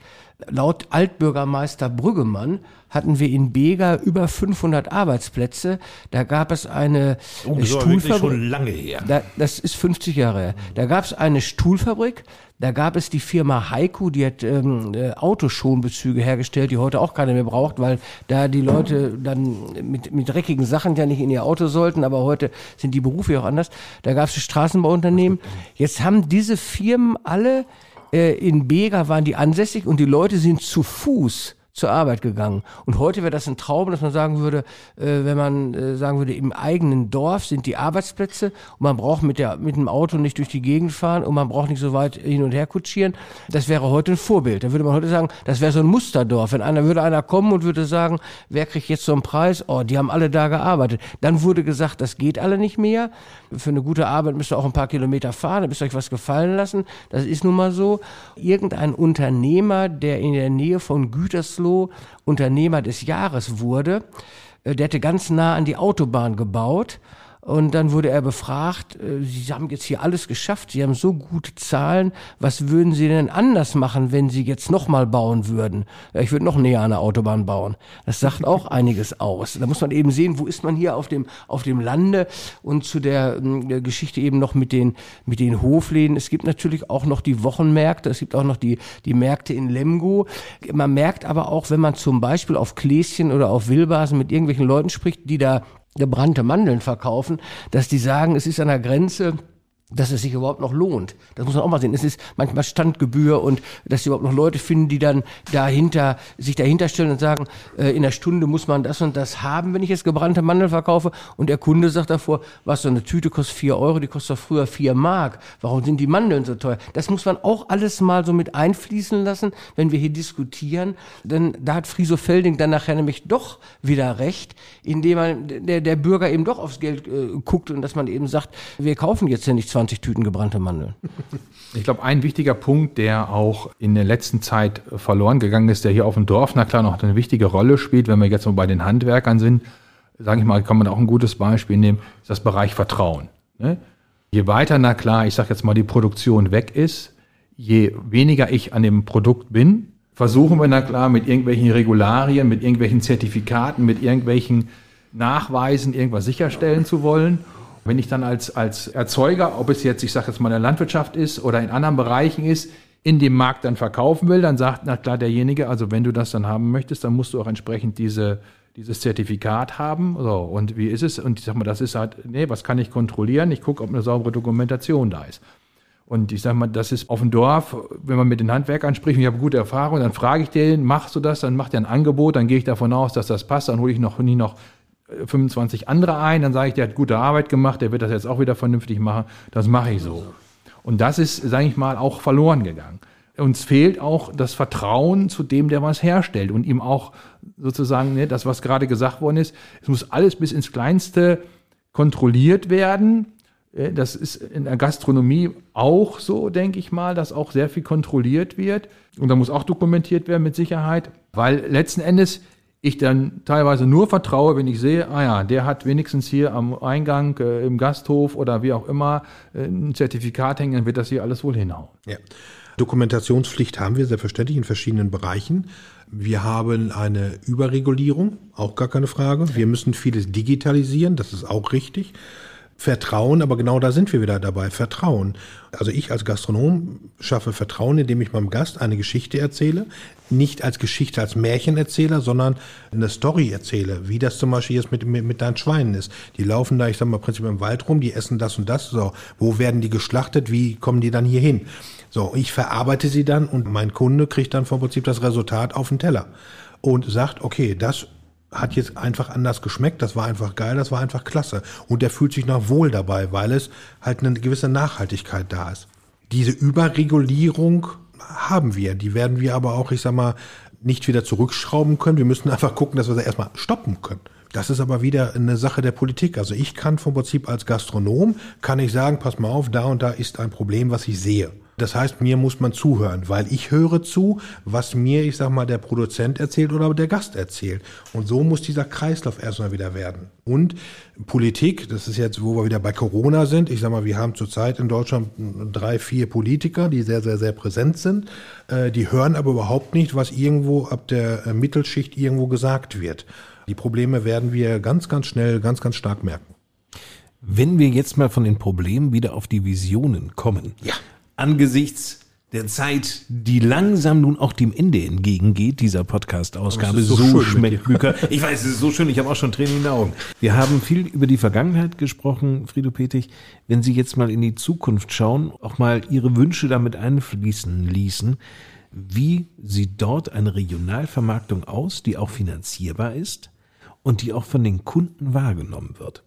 laut Altbürgermeister Brüggemann hatten wir in Bega über 500 Arbeitsplätze. Da gab es eine Oh, das Stuhlfabrik. schon lange her. Da, das ist 50 Jahre her. Da gab es eine Stuhlfabrik, da gab es die Firma Heiko, die hat ähm, äh, Autoschonbezüge hergestellt, die heute auch keiner mehr braucht, weil da die Leute dann mit, mit dreckigen Sachen ja nicht in ihr Auto sollten, aber heute sind die Berufe ja auch anders. Da gab es Straßenbauunternehmen. Jetzt haben diese Firmen alle in Bega waren die ansässig und die Leute sind zu Fuß zur Arbeit gegangen. Und heute wäre das ein Traum, dass man sagen würde, äh, wenn man äh, sagen würde, im eigenen Dorf sind die Arbeitsplätze und man braucht mit, der, mit dem Auto nicht durch die Gegend fahren und man braucht nicht so weit hin und her kutschieren. Das wäre heute ein Vorbild. Da würde man heute sagen, das wäre so ein Musterdorf. Wenn einer würde einer kommen und würde sagen, wer kriegt jetzt so einen Preis? Oh, die haben alle da gearbeitet. Dann wurde gesagt, das geht alle nicht mehr. Für eine gute Arbeit müsst ihr auch ein paar Kilometer fahren, da müsst ihr euch was gefallen lassen. Das ist nun mal so. Irgendein Unternehmer, der in der Nähe von Gütersloh Unternehmer des Jahres wurde, äh, der hatte ganz nah an die Autobahn gebaut. Und dann wurde er befragt, äh, Sie haben jetzt hier alles geschafft, Sie haben so gute Zahlen, was würden Sie denn anders machen, wenn Sie jetzt nochmal bauen würden? Ja, ich würde noch näher an der Autobahn bauen. Das sagt auch einiges aus. Da muss man eben sehen, wo ist man hier auf dem, auf dem Lande und zu der äh, Geschichte eben noch mit den, mit den Hofläden. Es gibt natürlich auch noch die Wochenmärkte, es gibt auch noch die, die Märkte in Lemgo. Man merkt aber auch, wenn man zum Beispiel auf Kläschen oder auf Wilbasen mit irgendwelchen Leuten spricht, die da gebrannte Mandeln verkaufen, dass die sagen, es ist an der Grenze, dass es sich überhaupt noch lohnt. Das muss man auch mal sehen. Es ist manchmal Standgebühr und dass sie überhaupt noch Leute finden, die dann dahinter, sich dahinter stellen und sagen, äh, in der Stunde muss man das und das haben, wenn ich jetzt gebrannte Mandeln verkaufe. Und der Kunde sagt davor, was so eine Tüte kostet vier Euro, die kostet doch früher vier Mark. Warum sind die Mandeln so teuer? Das muss man auch alles mal so mit einfließen lassen, wenn wir hier diskutieren. Denn da hat Friso Felding dann nachher nämlich doch wieder recht, indem man, der, der Bürger eben doch aufs Geld äh, guckt und dass man eben sagt, wir kaufen jetzt ja nicht 20 Tüten gebrannte Mandeln. Ich glaube, ein wichtiger Punkt, der auch in der letzten Zeit verloren gegangen ist, der hier auf dem Dorf, na klar, noch eine wichtige Rolle spielt, wenn wir jetzt mal bei den Handwerkern sind, sage ich mal, kann man auch ein gutes Beispiel nehmen, ist das Bereich Vertrauen. Ne? Je weiter, na klar, ich sage jetzt mal, die Produktion weg ist, je weniger ich an dem Produkt bin, versuchen wir, na klar, mit irgendwelchen Regularien, mit irgendwelchen Zertifikaten, mit irgendwelchen Nachweisen irgendwas sicherstellen zu wollen. Wenn ich dann als, als Erzeuger, ob es jetzt, ich sage jetzt mal in der Landwirtschaft ist oder in anderen Bereichen ist, in dem Markt dann verkaufen will, dann sagt, na klar, derjenige, also wenn du das dann haben möchtest, dann musst du auch entsprechend diese, dieses Zertifikat haben. So, und wie ist es? Und ich sag mal, das ist halt, nee, was kann ich kontrollieren? Ich gucke, ob eine saubere Dokumentation da ist. Und ich sage mal, das ist auf dem Dorf, wenn man mit den Handwerkern spricht, ich habe gute Erfahrung, dann frage ich den, machst du das? Dann macht er ein Angebot, dann gehe ich davon aus, dass das passt, dann hole ich noch nie noch 25 andere ein, dann sage ich, der hat gute Arbeit gemacht, der wird das jetzt auch wieder vernünftig machen, das mache ich so. Und das ist, sage ich mal, auch verloren gegangen. Uns fehlt auch das Vertrauen zu dem, der was herstellt und ihm auch sozusagen, ne, das, was gerade gesagt worden ist, es muss alles bis ins Kleinste kontrolliert werden. Das ist in der Gastronomie auch so, denke ich mal, dass auch sehr viel kontrolliert wird. Und da muss auch dokumentiert werden mit Sicherheit, weil letzten Endes ich dann teilweise nur vertraue, wenn ich sehe, ah ja, der hat wenigstens hier am Eingang äh, im Gasthof oder wie auch immer äh, ein Zertifikat hängen, dann wird das hier alles wohl hinhauen. Ja. Dokumentationspflicht haben wir selbstverständlich in verschiedenen Bereichen. Wir haben eine Überregulierung, auch gar keine Frage. Wir müssen vieles digitalisieren, das ist auch richtig. Vertrauen, aber genau da sind wir wieder dabei. Vertrauen. Also ich als Gastronom schaffe Vertrauen, indem ich meinem Gast eine Geschichte erzähle. Nicht als Geschichte, als Märchenerzähler, sondern eine Story erzähle. Wie das zum Beispiel jetzt mit, mit, mit deinen Schweinen ist. Die laufen da, ich sag mal, prinzipiell im Wald rum, die essen das und das. So, wo werden die geschlachtet? Wie kommen die dann hier hin? So, ich verarbeite sie dann und mein Kunde kriegt dann vom Prinzip das Resultat auf den Teller und sagt, okay, das hat jetzt einfach anders geschmeckt, das war einfach geil, das war einfach klasse. Und der fühlt sich noch wohl dabei, weil es halt eine gewisse Nachhaltigkeit da ist. Diese Überregulierung haben wir, die werden wir aber auch, ich sag mal, nicht wieder zurückschrauben können. Wir müssen einfach gucken, dass wir sie erstmal stoppen können. Das ist aber wieder eine Sache der Politik. Also ich kann vom Prinzip als Gastronom, kann ich sagen, pass mal auf, da und da ist ein Problem, was ich sehe. Das heißt, mir muss man zuhören, weil ich höre zu, was mir, ich sag mal, der Produzent erzählt oder der Gast erzählt. Und so muss dieser Kreislauf erstmal wieder werden. Und Politik, das ist jetzt, wo wir wieder bei Corona sind. Ich sag mal, wir haben zurzeit in Deutschland drei, vier Politiker, die sehr, sehr, sehr präsent sind. Äh, die hören aber überhaupt nicht, was irgendwo ab der äh, Mittelschicht irgendwo gesagt wird. Die Probleme werden wir ganz, ganz schnell, ganz, ganz stark merken. Wenn wir jetzt mal von den Problemen wieder auf die Visionen kommen. Ja angesichts der Zeit, die langsam nun auch dem Ende entgegengeht, dieser Podcast-Ausgabe. So, so schmeckt Bücher. Ich weiß, es ist so schön, ich habe auch schon Tränen in den Augen. Wir haben viel über die Vergangenheit gesprochen, Friedo Petig. Wenn Sie jetzt mal in die Zukunft schauen, auch mal Ihre Wünsche damit einfließen ließen, wie sieht dort eine Regionalvermarktung aus, die auch finanzierbar ist und die auch von den Kunden wahrgenommen wird?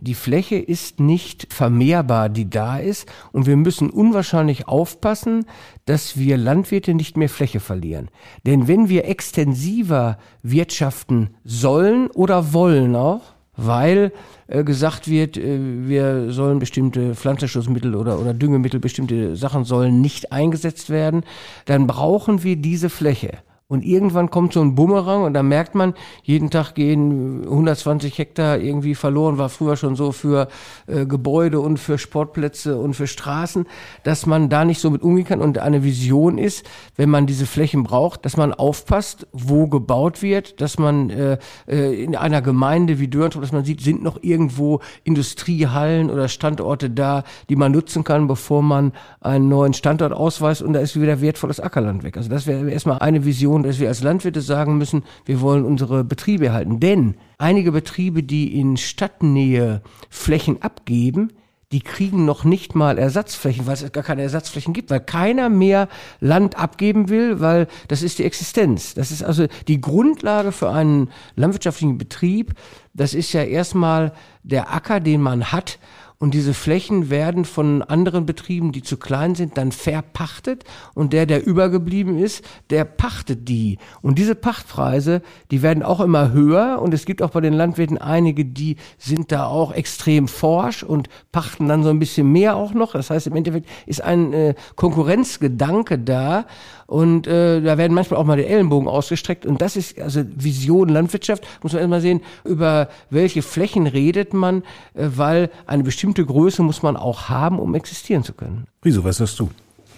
Die Fläche ist nicht vermehrbar, die da ist. Und wir müssen unwahrscheinlich aufpassen, dass wir Landwirte nicht mehr Fläche verlieren. Denn wenn wir extensiver wirtschaften sollen oder wollen auch, weil äh, gesagt wird, äh, wir sollen bestimmte Pflanzenschutzmittel oder, oder Düngemittel, bestimmte Sachen sollen nicht eingesetzt werden, dann brauchen wir diese Fläche. Und irgendwann kommt so ein Bumerang und da merkt man, jeden Tag gehen 120 Hektar irgendwie verloren, war früher schon so für äh, Gebäude und für Sportplätze und für Straßen, dass man da nicht so mit umgehen kann. Und eine Vision ist, wenn man diese Flächen braucht, dass man aufpasst, wo gebaut wird, dass man äh, äh in einer Gemeinde wie Dörntrop, dass man sieht, sind noch irgendwo Industriehallen oder Standorte da, die man nutzen kann, bevor man einen neuen Standort ausweist. Und da ist wieder wertvolles Ackerland weg. Also das wäre erstmal eine Vision Situation, dass wir als Landwirte sagen müssen, wir wollen unsere Betriebe erhalten. Denn einige Betriebe, die in Stadtnähe Flächen abgeben, die kriegen noch nicht mal Ersatzflächen, weil es gar keine Ersatzflächen gibt, weil keiner mehr Land abgeben will, weil das ist die Existenz. Das ist also die Grundlage für einen landwirtschaftlichen Betrieb. Das ist ja erstmal der Acker, den man hat und diese Flächen werden von anderen Betrieben, die zu klein sind, dann verpachtet und der, der übergeblieben ist, der pachtet die. Und diese Pachtpreise, die werden auch immer höher und es gibt auch bei den Landwirten einige, die sind da auch extrem forsch und pachten dann so ein bisschen mehr auch noch. Das heißt, im Endeffekt ist ein äh, Konkurrenzgedanke da und äh, da werden manchmal auch mal die Ellenbogen ausgestreckt. Und das ist also Vision Landwirtschaft. Muss man erstmal sehen, über welche Flächen redet man, äh, weil eine bestimmte Größe muss man auch haben, um existieren zu können. Wieso, was hast du?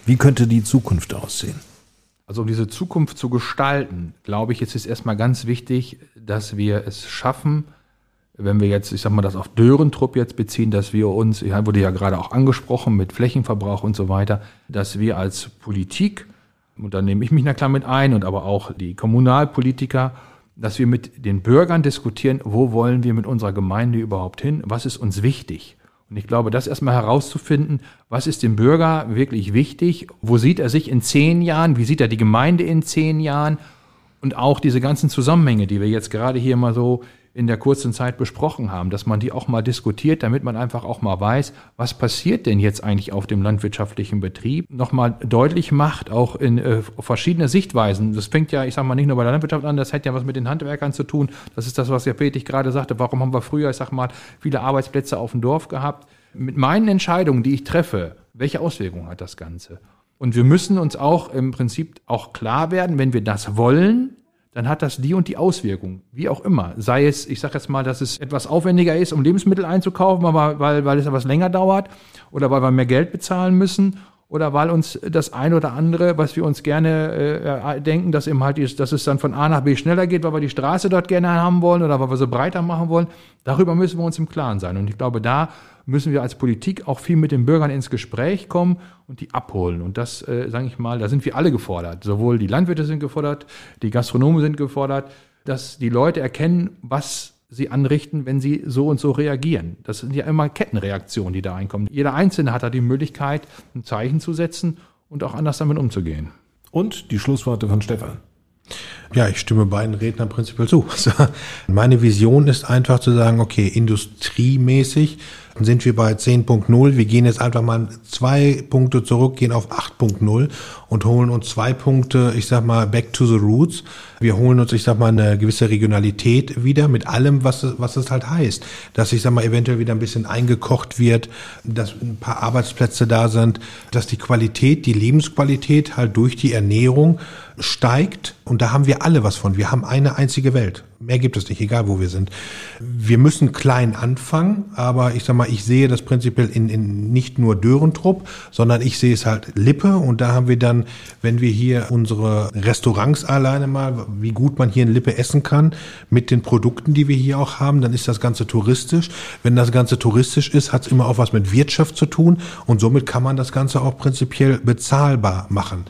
Wie könnte die Zukunft aussehen? Also um diese Zukunft zu gestalten, glaube ich, ist es erstmal ganz wichtig, dass wir es schaffen, wenn wir jetzt, ich sag mal, das auf Dörentrupp jetzt beziehen, dass wir uns, ja, wurde ja gerade auch angesprochen mit Flächenverbrauch und so weiter, dass wir als Politik, und da nehme ich mich na klar mit ein und aber auch die Kommunalpolitiker, dass wir mit den Bürgern diskutieren, wo wollen wir mit unserer Gemeinde überhaupt hin, was ist uns wichtig. Und ich glaube, das erstmal herauszufinden, was ist dem Bürger wirklich wichtig, wo sieht er sich in zehn Jahren, wie sieht er die Gemeinde in zehn Jahren? Und auch diese ganzen Zusammenhänge, die wir jetzt gerade hier mal so in der kurzen Zeit besprochen haben, dass man die auch mal diskutiert, damit man einfach auch mal weiß, was passiert denn jetzt eigentlich auf dem landwirtschaftlichen Betrieb, nochmal deutlich macht, auch in äh, verschiedene Sichtweisen. Das fängt ja, ich sag mal, nicht nur bei der Landwirtschaft an, das hat ja was mit den Handwerkern zu tun. Das ist das, was ja Petig gerade sagte. Warum haben wir früher, ich sag mal, viele Arbeitsplätze auf dem Dorf gehabt? Mit meinen Entscheidungen, die ich treffe, welche Auswirkungen hat das Ganze? Und wir müssen uns auch im Prinzip auch klar werden, wenn wir das wollen, dann hat das die und die Auswirkung, wie auch immer. Sei es, ich sage jetzt mal, dass es etwas aufwendiger ist, um Lebensmittel einzukaufen, aber weil, weil es etwas länger dauert oder weil wir mehr Geld bezahlen müssen oder weil uns das ein oder andere, was wir uns gerne äh, denken, dass eben halt ist, dass es dann von A nach B schneller geht, weil wir die Straße dort gerne haben wollen oder weil wir sie breiter machen wollen, darüber müssen wir uns im Klaren sein. Und ich glaube, da müssen wir als Politik auch viel mit den Bürgern ins Gespräch kommen und die abholen. Und das, äh, sage ich mal, da sind wir alle gefordert. Sowohl die Landwirte sind gefordert, die Gastronomen sind gefordert, dass die Leute erkennen, was sie anrichten, wenn sie so und so reagieren. Das sind ja immer Kettenreaktionen, die da einkommen. Jeder Einzelne hat da die Möglichkeit, ein Zeichen zu setzen und auch anders damit umzugehen. Und die Schlussworte von Stefan. Ja, ich stimme beiden Rednern prinzipiell zu. Meine Vision ist einfach zu sagen, okay, industriemäßig sind wir bei 10.0. Wir gehen jetzt einfach mal zwei Punkte zurück, gehen auf 8.0 und holen uns zwei Punkte, ich sag mal, back to the roots. Wir holen uns, ich sag mal, eine gewisse Regionalität wieder mit allem, was es, was es halt heißt. Dass, ich sag mal, eventuell wieder ein bisschen eingekocht wird, dass ein paar Arbeitsplätze da sind, dass die Qualität, die Lebensqualität halt durch die Ernährung steigt und da haben wir alle was von. Wir haben eine einzige Welt. Mehr gibt es nicht, egal wo wir sind. Wir müssen klein anfangen, aber ich sag mal, ich sehe das prinzipiell in, in nicht nur Dörentrupp, sondern ich sehe es halt Lippe und da haben wir dann, wenn wir hier unsere Restaurants alleine mal, wie gut man hier in Lippe essen kann, mit den Produkten, die wir hier auch haben, dann ist das Ganze touristisch. Wenn das Ganze touristisch ist, hat es immer auch was mit Wirtschaft zu tun und somit kann man das Ganze auch prinzipiell bezahlbar machen.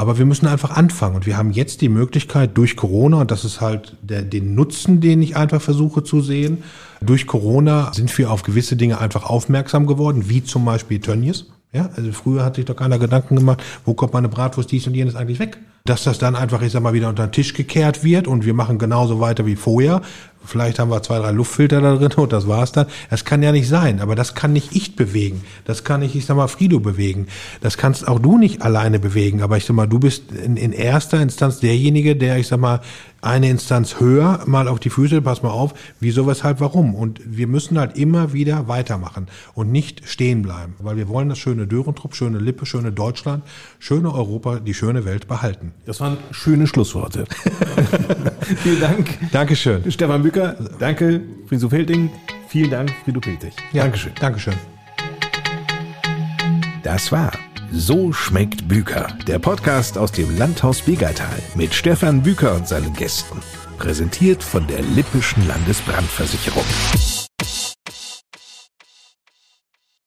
Aber wir müssen einfach anfangen und wir haben jetzt die Möglichkeit durch Corona, und das ist halt der, den Nutzen, den ich einfach versuche zu sehen, durch Corona sind wir auf gewisse Dinge einfach aufmerksam geworden, wie zum Beispiel Tönnies. Ja, also früher hat sich doch keiner Gedanken gemacht, wo kommt meine Bratwurst dies und jenes eigentlich weg? Dass das dann einfach, ich sag mal, wieder unter den Tisch gekehrt wird und wir machen genauso weiter wie vorher, Vielleicht haben wir zwei, drei Luftfilter da drin und das war's dann. Das kann ja nicht sein, aber das kann nicht ich bewegen. Das kann nicht, ich sag mal, Frido bewegen. Das kannst auch du nicht alleine bewegen. Aber ich sag mal, du bist in, in erster Instanz derjenige, der, ich sag mal, eine Instanz höher mal auf die Füße, pass mal auf, wieso, weshalb, warum. Und wir müssen halt immer wieder weitermachen und nicht stehen bleiben, weil wir wollen das schöne Dörentrupp, schöne Lippe, schöne Deutschland, schöne Europa, die schöne Welt behalten. Das waren schöne Schlussworte. Vielen Dank. Dankeschön. Stefan Bücker, danke. Friso Felding, vielen Dank. Frido Petig. Ja, Dankeschön. Dankeschön. Das war So schmeckt Büker, der Podcast aus dem Landhaus Begertal mit Stefan Büker und seinen Gästen. Präsentiert von der Lippischen Landesbrandversicherung.